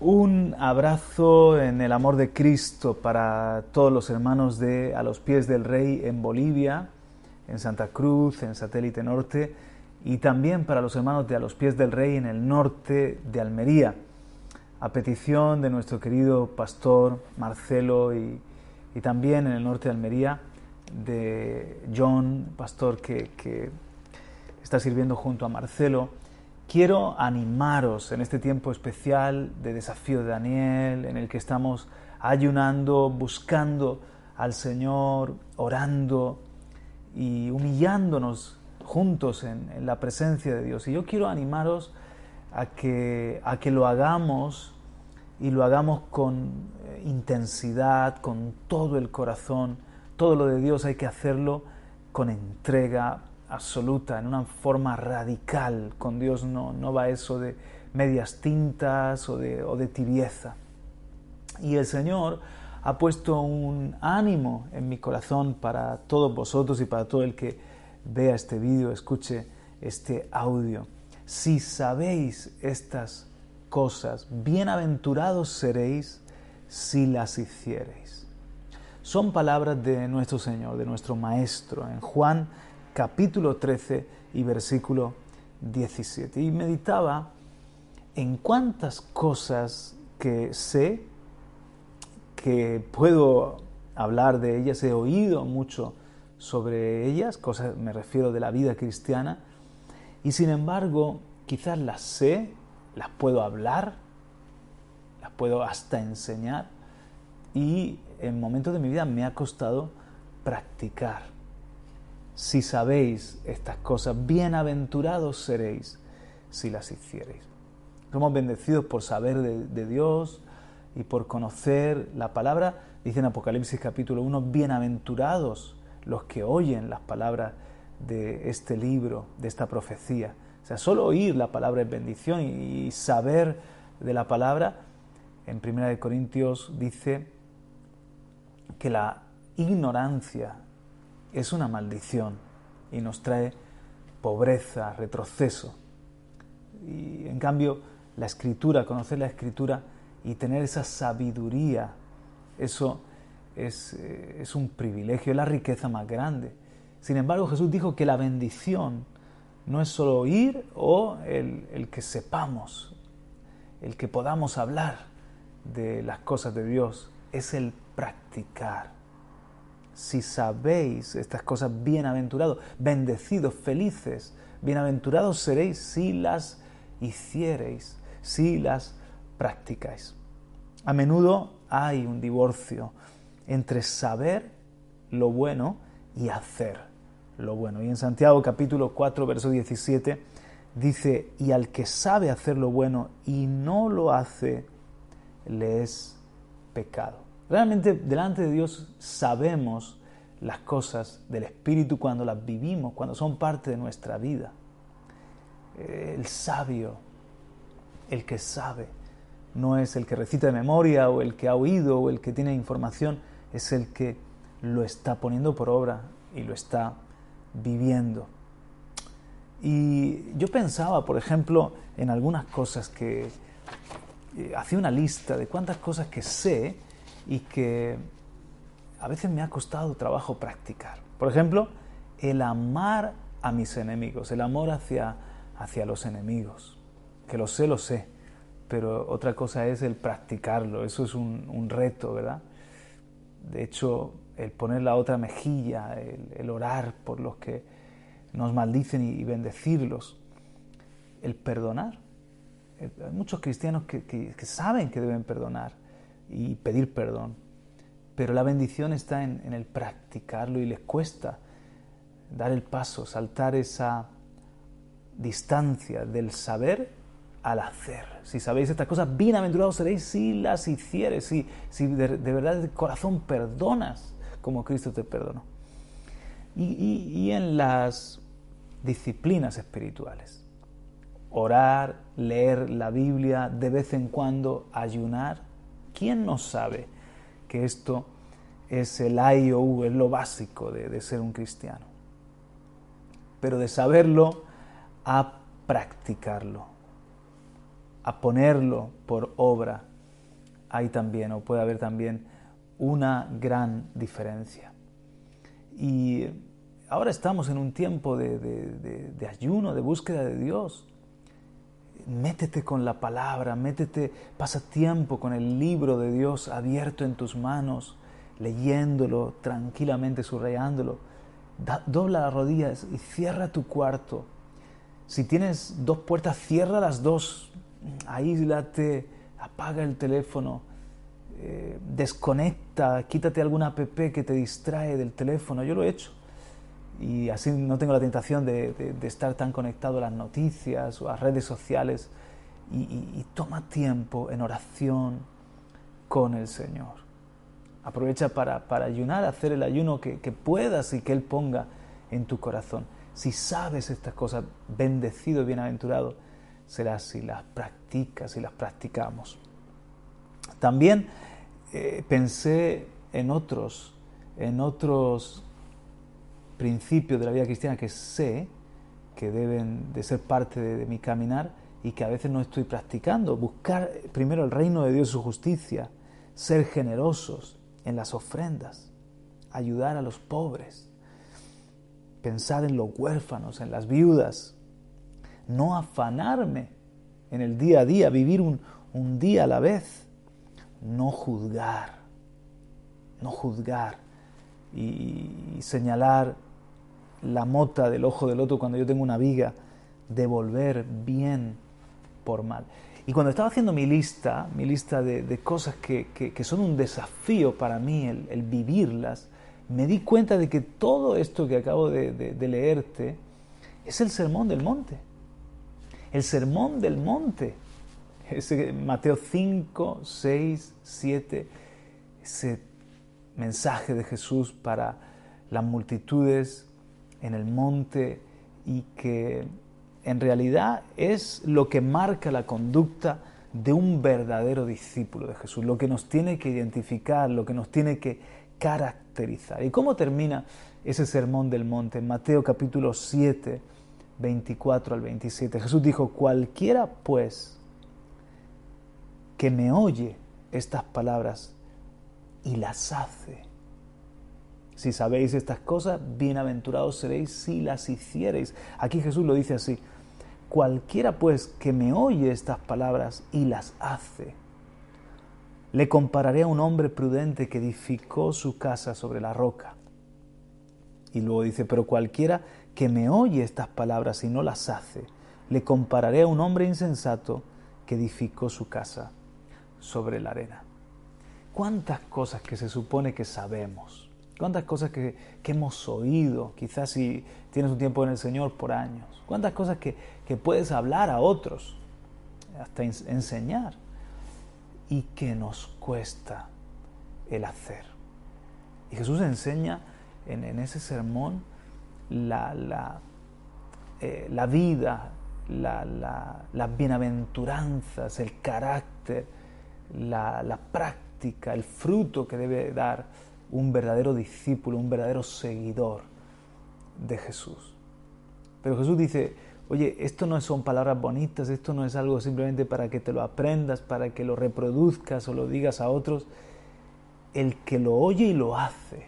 Un abrazo en el amor de Cristo para todos los hermanos de A los pies del Rey en Bolivia, en Santa Cruz, en Satélite Norte, y también para los hermanos de A los pies del Rey en el norte de Almería, a petición de nuestro querido pastor Marcelo y, también en el norte de Almería de John, pastor que, está sirviendo junto a Marcelo Quiero animaros en este tiempo especial de desafío de Daniel, en el que estamos ayunando, buscando al Señor, orando y humillándonos juntos en, la presencia de Dios. Y yo quiero animaros a que, a que lo hagamos y lo hagamos con eh, intensidad, con todo el corazón. Todo lo de Dios hay que hacerlo con entrega, absoluta, en una forma radical. Con Dios no, no va eso de medias tintas o de, o de tibieza. Y el Señor ha puesto un ánimo en mi corazón para todos vosotros y para todo el que vea este vídeo, escuche este audio. Si sabéis estas cosas, bienaventurados seréis si las hiciereis. Son palabras de nuestro Señor, de nuestro Maestro. En Juan capítulo 13 y versículo 17. Y meditaba en cuántas cosas que sé, que puedo hablar de ellas, he oído mucho sobre ellas, cosas me refiero de la vida cristiana, y sin embargo quizás las sé, las puedo hablar, las puedo hasta enseñar, y en momentos de mi vida me ha costado practicar si sabéis estas cosas, bienaventurados seréis si las hiciereis. Somos bendecidos por saber de, Dios y por conocer la palabra. Dice en Apocalipsis capítulo 1, bienaventurados los que oyen las palabras de este libro, de esta profecía. O sea, solo oír la palabra es bendición y, saber de la palabra. En 1 Corintios dice que la ignorancia es una maldición y nos trae pobreza, retroceso. Y en cambio, la escritura, conocer la escritura y tener esa sabiduría, eso es, eh, es un privilegio, es la riqueza más grande. Sin embargo, Jesús dijo que la bendición no es solo oír o el, el que sepamos, el que podamos hablar de las cosas de Dios, es el practicar si sabéis estas cosas, bienaventurados, bendecidos, felices, bienaventurados seréis si las hiciereis, si las practicáis. A menudo hay un divorcio entre saber lo bueno y hacer lo bueno. Y en Santiago capítulo 4, verso 17 dice, y al que sabe hacer lo bueno y no lo hace, le es pecado. Realmente delante de Dios sabemos las cosas del Espíritu cuando las vivimos, cuando son parte de nuestra vida. El sabio, el que sabe, no es el que recita de memoria o el que ha oído o el que tiene información, es el que lo está poniendo por obra y lo está viviendo. Y yo pensaba, por ejemplo, en algunas cosas que eh, hacía una lista de cuántas cosas que sé y que a veces me ha costado trabajo practicar. Por ejemplo, el amar a mis enemigos, el amor hacia, hacia los enemigos, que lo sé, lo sé, pero otra cosa es el practicarlo, eso es un, reto, ¿verdad? De hecho, el poner la otra mejilla, el, orar por los que nos maldicen y, bendecirlos, el perdonar. Hay muchos cristianos que saben que deben perdonar, y pedir perdón. Pero la bendición está en, el practicarlo y les cuesta dar el paso, saltar esa distancia del saber al hacer. Si sabéis estas cosas, bienaventurados seréis si las hicieres, si, si de, verdad de corazón perdonas como Cristo te perdonó. y en las disciplinas espirituales. Orar, leer la Biblia, de vez en cuando ayunar, ¿Quién no sabe que esto es el I es lo básico de, de ser un cristiano? Pero de saberlo a practicarlo. a ponerlo por obra, hay también, o puede haber también, una gran diferencia. Y ahora estamos en un tiempo de, ayuno, de búsqueda de Dios. Métete con la palabra, métete, pasa tiempo con el libro de Dios abierto en tus manos, leyéndolo tranquilamente, subrayándolo. dobla las rodillas y cierra tu cuarto. Si tienes dos puertas, cierra las dos, aíslate, apaga el teléfono, eh, desconecta, quítate alguna app que te distrae del teléfono. Yo lo he hecho. Y así no tengo la tentación de, estar tan conectado a las noticias o a redes sociales. Y, toma tiempo en oración con el Señor. Aprovecha para, ayunar, hacer el ayuno que, puedas y que Él ponga en tu corazón. Si sabes estas cosas, bendecido, bienaventurado serás si las practicas, y las practicamos. También eh, pensé en otros, en otros principios de la vida cristiana que sé que deben de ser parte de, mi caminar y que a veces no estoy practicando. Buscar primero el reino de Dios y su justicia, ser generosos en las ofrendas, ayudar a los pobres, pensar en los huérfanos, en las viudas, no afanarme en el día a día, vivir un, un día a la vez no juzgar, no juzgar y, señalar la mota del ojo del otro cuando yo tengo una viga, devolver bien por mal. Y cuando estaba haciendo mi lista, mi lista de, cosas que, son un desafío para mí, el, vivirlas, me di cuenta de que todo esto que acabo de, de leerte es el sermón del monte. El sermón del monte ese Mateo 5, 6, 7, ese mensaje de Jesús para las multitudes en el monte y que en realidad es lo que marca la conducta de un verdadero discípulo de Jesús, lo que nos tiene que identificar, lo que nos tiene que caracterizar. ¿Y cómo termina ese sermón del monte? En Mateo capítulo 7, 24 al 27. Jesús dijo, cualquiera pues que me oye estas palabras y las hace. Si sabéis estas cosas, bienaventurados seréis si las hiciereis. Aquí Jesús lo dice así. Cualquiera pues que me oye estas palabras y las hace, le compararé a un hombre prudente que edificó su casa sobre la roca. Y luego dice, pero cualquiera que me oye estas palabras y no las hace, le compararé a un hombre insensato que edificó su casa sobre la arena. ¿Cuántas cosas que se supone que sabemos? ¿Cuántas cosas que, hemos oído, quizás si tienes un tiempo en el Señor por años? ¿Cuántas cosas que, puedes hablar a otros, hasta enseñar, y que nos cuesta el hacer? Y Jesús enseña en, ese sermón la, la, eh, la vida, las bienaventuranzas, el carácter, la, práctica, el fruto que debe dar un verdadero discípulo, un verdadero seguidor de Jesús. Pero Jesús dice, oye, esto no son palabras bonitas, esto no es algo simplemente para que te lo aprendas, para que lo reproduzcas o lo digas a otros. El que lo oye y lo hace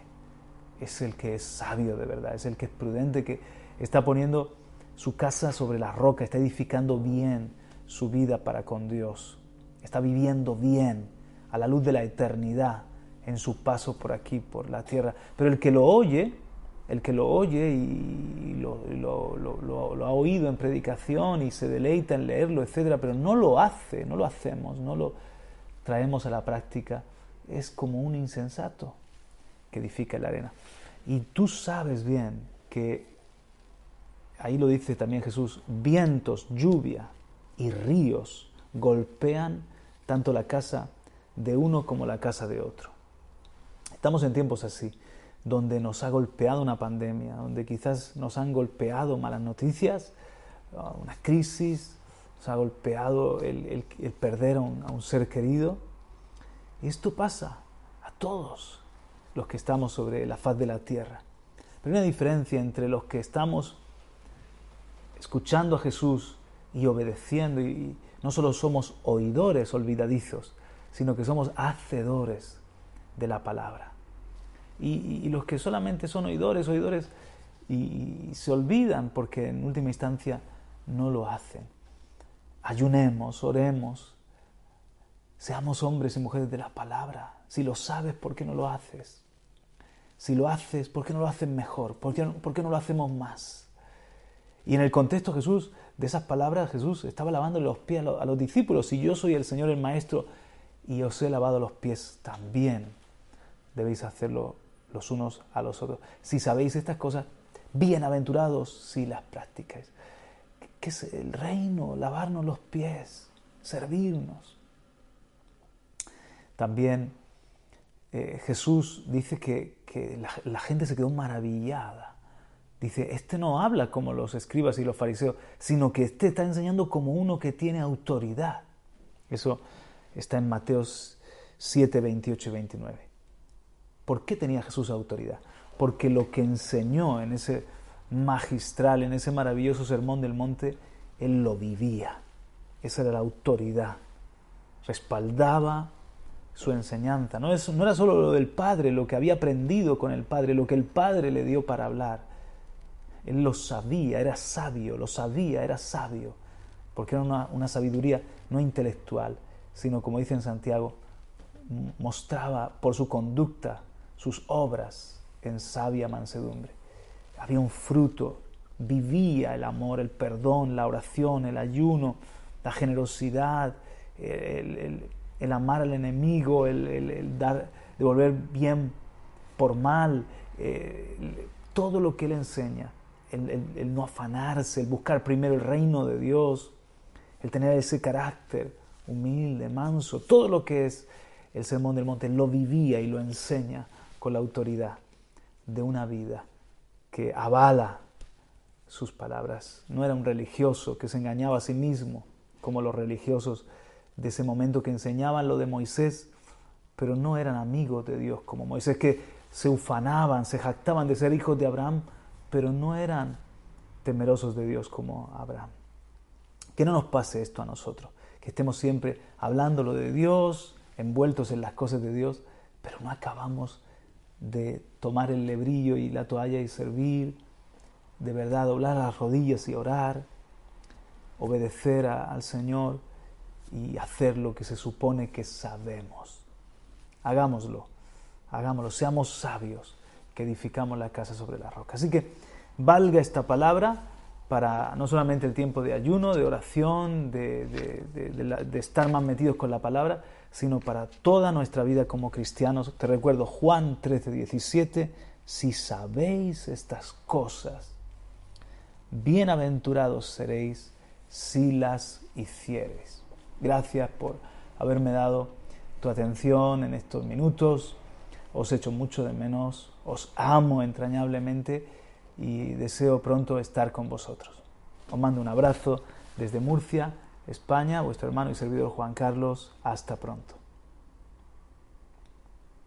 es el que es sabio de verdad, es el que es prudente, que está poniendo su casa sobre la roca, está edificando bien su vida para con Dios está viviendo bien a la luz de la eternidad en su paso por aquí, por la tierra. Pero el que lo oye, el que lo oye y lo, lo, ha oído en predicación y se deleita en leerlo, etcétera, pero no lo hace, no lo hacemos, no lo traemos a la práctica, es como un insensato que edifica la arena. Y tú sabes bien que, ahí lo dice también Jesús, vientos, lluvia y ríos golpean tanto la casa de uno como la casa de otro. Estamos en tiempos así, donde nos ha golpeado una pandemia, donde quizás nos han golpeado malas noticias, uh, una crisis, nos ha golpeado el, perder a un, ser querido. Y esto pasa a todos los que estamos sobre la faz de la tierra. Pero hay una diferencia entre los que estamos escuchando a Jesús y obedeciendo y no solo somos oidores olvidadizos, sino que somos hacedores de la palabra. Y, los que solamente son oidores, oidores, y, se olvidan porque en última instancia no lo hacen. Ayunemos, oremos, seamos hombres y mujeres de la palabra. Si lo sabes, ¿por qué no lo haces? Si lo haces, ¿por qué no lo haces mejor? ¿Por qué, por qué no lo hacemos más? Y en el contexto Jesús, de esas palabras, Jesús estaba lavando los pies a los, a los discípulos. Si yo soy el Señor, el Maestro, y os he lavado los pies también, debéis hacerlo los unos a los otros. Si sabéis estas cosas, bienaventurados si las practicáis. ¿Qué es el reino? Lavarnos los pies, servirnos. También eh, Jesús dice que, la, gente se quedó maravillada. Dice, este no habla como los escribas y los fariseos, sino que este está enseñando como uno que tiene autoridad. Eso está en Mateos 7, 28 y 29. ¿Por qué tenía Jesús autoridad? Porque lo que enseñó en ese magistral, en ese maravilloso sermón del monte, él lo vivía. Esa era la autoridad. Respaldaba su enseñanza. No, no era solo lo del Padre, lo que había aprendido con el Padre, lo que el Padre le dio para hablar. Él lo sabía, era sabio, lo sabía, era sabio, porque era una, una sabiduría no intelectual, sino como dice en Santiago, mostraba por su conducta sus obras en sabia mansedumbre. Había un fruto, vivía el amor, el perdón, la oración, el ayuno, la generosidad, el, amar al enemigo, el, dar, devolver bien por mal, eh, todo lo que él enseña, el no afanarse, el buscar primero el reino de Dios, el tener ese carácter humilde, manso, todo lo que es el sermón del monte, lo vivía y lo enseña con la autoridad de una vida que avala sus palabras. No era un religioso que se engañaba a sí mismo, como los religiosos de ese momento que enseñaban lo de Moisés, pero no eran amigos de Dios como Moisés, que se ufanaban, se jactaban de ser hijos de Abraham, pero no eran temerosos de Dios como Abraham. Que no nos pase esto a nosotros, que estemos siempre hablando lo de Dios, envueltos en las cosas de Dios, pero no acabamos de tomar el lebrillo y la toalla y servir, de verdad doblar las rodillas y orar, obedecer al Señor y hacer lo que se supone que sabemos. Hagámoslo, hagámoslo, seamos sabios que edificamos la casa sobre la roca. Así que valga esta palabra para no solamente el tiempo de ayuno, de oración, de, de estar más metidos con la palabra, sino para toda nuestra vida como cristianos. Te recuerdo Juan 13, 17, si sabéis estas cosas, bienaventurados seréis si las hiciereis. Gracias por haberme dado tu atención en estos minutos. Os echo mucho de menos, os amo entrañablemente y deseo pronto estar con vosotros. Os mando un abrazo desde Murcia España, vuestro hermano y servidor Juan Carlos. Hasta pronto.